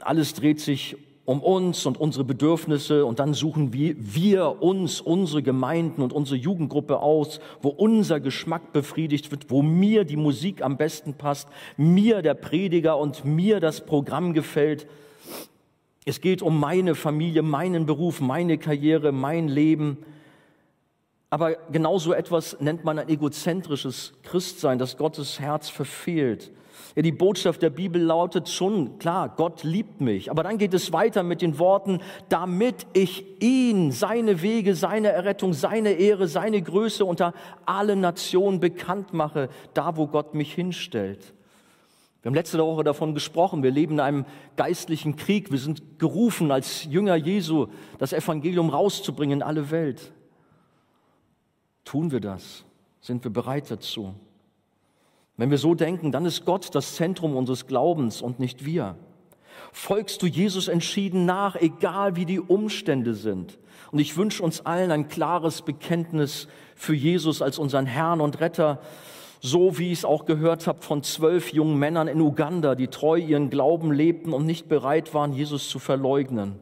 alles dreht sich um uns und unsere Bedürfnisse und dann suchen wir, wir uns, unsere Gemeinden und unsere Jugendgruppe aus, wo unser Geschmack befriedigt wird, wo mir die Musik am besten passt, mir der Prediger und mir das Programm gefällt. Es geht um meine Familie, meinen Beruf, meine Karriere, mein Leben. Aber genauso etwas nennt man ein egozentrisches Christsein, das Gottes Herz verfehlt. Ja, die Botschaft der Bibel lautet schon, klar, Gott liebt mich. Aber dann geht es weiter mit den Worten, damit ich ihn, seine Wege, seine Errettung, seine Ehre, seine Größe unter allen Nationen bekannt mache, da wo Gott mich hinstellt. Wir haben letzte Woche davon gesprochen, wir leben in einem geistlichen Krieg. Wir sind gerufen, als Jünger Jesu das Evangelium rauszubringen in alle Welt. Tun wir das? Sind wir bereit dazu? Wenn wir so denken, dann ist Gott das Zentrum unseres Glaubens und nicht wir. Folgst du Jesus entschieden nach, egal wie die Umstände sind. Und ich wünsche uns allen ein klares Bekenntnis für Jesus als unseren Herrn und Retter, so wie ich es auch gehört habe von zwölf jungen Männern in Uganda, die treu ihren Glauben lebten und nicht bereit waren, Jesus zu verleugnen.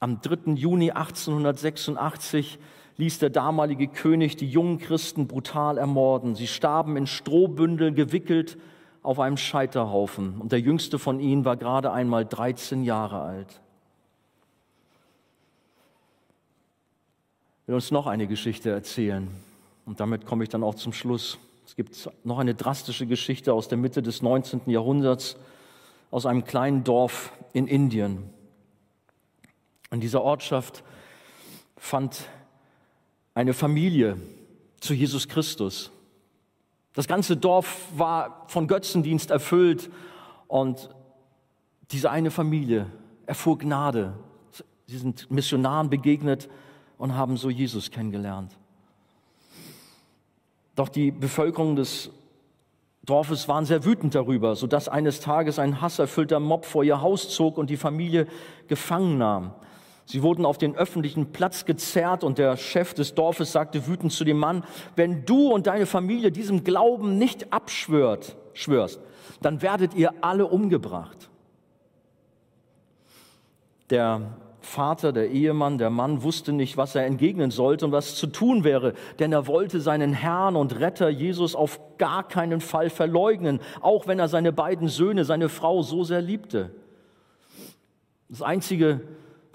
Am 3. Juni 1886 ließ der damalige König die jungen Christen brutal ermorden. Sie starben in Strohbündel gewickelt auf einem Scheiterhaufen. Und der jüngste von ihnen war gerade einmal 13 Jahre alt. Ich will uns noch eine Geschichte erzählen. Und damit komme ich dann auch zum Schluss. Es gibt noch eine drastische Geschichte aus der Mitte des 19. Jahrhunderts aus einem kleinen Dorf in Indien. In dieser Ortschaft fand eine Familie zu Jesus Christus. Das ganze Dorf war von Götzendienst erfüllt und diese eine Familie erfuhr Gnade. Sie sind Missionaren begegnet und haben so Jesus kennengelernt. Doch die Bevölkerung des Dorfes waren sehr wütend darüber, sodass eines Tages ein hasserfüllter Mob vor ihr Haus zog und die Familie gefangen nahm. Sie wurden auf den öffentlichen Platz gezerrt und der Chef des Dorfes sagte wütend zu dem Mann, wenn du und deine Familie diesem Glauben nicht abschwört, schwörst, dann werdet ihr alle umgebracht. Der Vater, der Ehemann, der Mann wusste nicht, was er entgegnen sollte und was zu tun wäre, denn er wollte seinen Herrn und Retter Jesus auf gar keinen Fall verleugnen, auch wenn er seine beiden Söhne, seine Frau so sehr liebte. Das Einzige,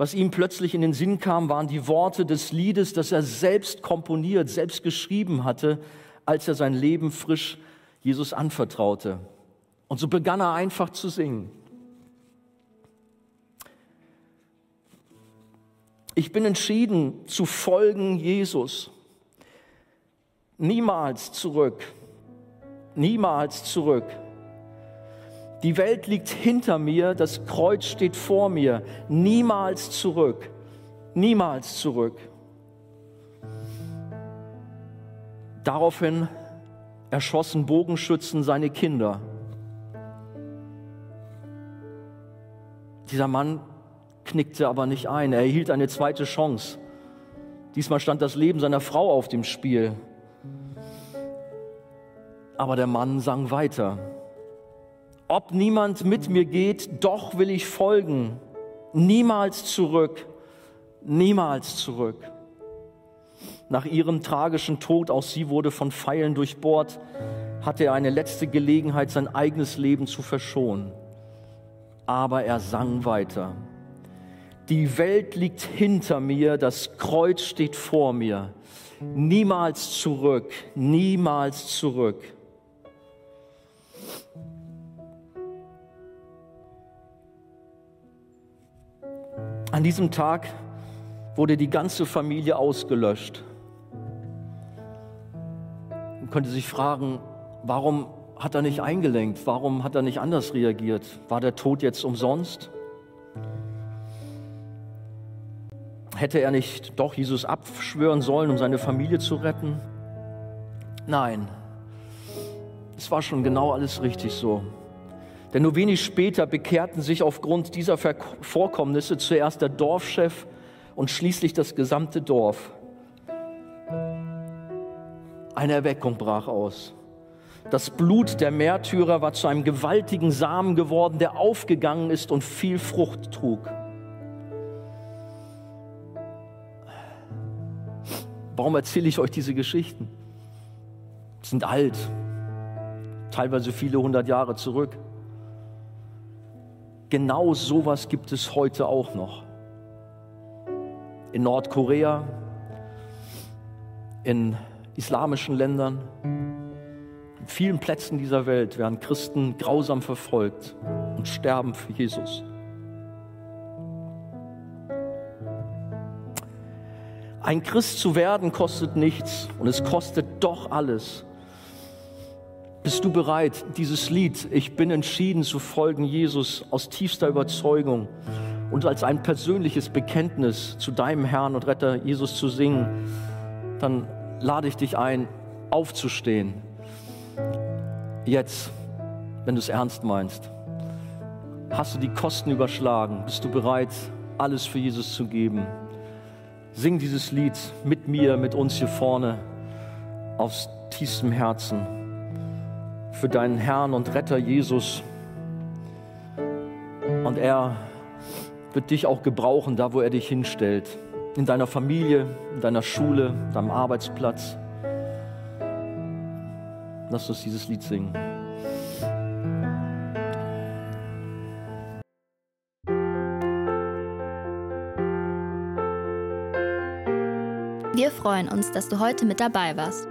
was ihm plötzlich in den Sinn kam, waren die Worte des Liedes, das er selbst komponiert, selbst geschrieben hatte, als er sein Leben frisch Jesus anvertraute. Und so begann er einfach zu singen. Ich bin entschieden zu folgen Jesus. Niemals zurück. Niemals zurück. Die Welt liegt hinter mir, das Kreuz steht vor mir. Niemals zurück. Niemals zurück. Daraufhin erschossen Bogenschützen seine Kinder. Dieser Mann knickte aber nicht ein. Er erhielt eine zweite Chance. Diesmal stand das Leben seiner Frau auf dem Spiel. Aber der Mann sang weiter. Ob niemand mit mir geht, doch will ich folgen. Niemals zurück, niemals zurück. Nach ihrem tragischen Tod, auch sie wurde von Pfeilen durchbohrt, hatte er eine letzte Gelegenheit, sein eigenes Leben zu verschonen. Aber er sang weiter die Welt liegt hinter mir, das Kreuz steht vor mir. Niemals zurück, niemals zurück. An diesem Tag wurde die ganze Familie ausgelöscht. Man könnte sich fragen, warum hat er nicht eingelenkt? Warum hat er nicht anders reagiert? War der Tod jetzt umsonst? Hätte er nicht doch Jesus abschwören sollen, um seine Familie zu retten? Nein, es war schon genau alles richtig so. Denn nur wenig später bekehrten sich aufgrund dieser Vorkommnisse zuerst der Dorfchef und schließlich das gesamte Dorf. Eine Erweckung brach aus. Das Blut der Märtyrer war zu einem gewaltigen Samen geworden, der aufgegangen ist und viel Frucht trug. Warum erzähle ich euch diese Geschichten? Sie sind alt, teilweise viele hundert Jahre zurück. Genau sowas gibt es heute auch noch. In Nordkorea, in islamischen Ländern, in vielen Plätzen dieser Welt werden Christen grausam verfolgt und sterben für Jesus. Ein Christ zu werden kostet nichts und es kostet doch alles. Bist du bereit, dieses Lied, ich bin entschieden zu folgen Jesus aus tiefster Überzeugung und als ein persönliches Bekenntnis zu deinem Herrn und Retter Jesus zu singen, dann lade ich dich ein, aufzustehen. Jetzt, wenn du es ernst meinst. Hast du die Kosten überschlagen? Bist du bereit, alles für Jesus zu geben? Sing dieses Lied mit mir, mit uns hier vorne aus tiefstem Herzen für deinen Herrn und Retter Jesus. Und er wird dich auch gebrauchen, da wo er dich hinstellt. In deiner Familie, in deiner Schule, deinem Arbeitsplatz. Lass uns dieses Lied singen. Wir freuen uns, dass du heute mit dabei warst.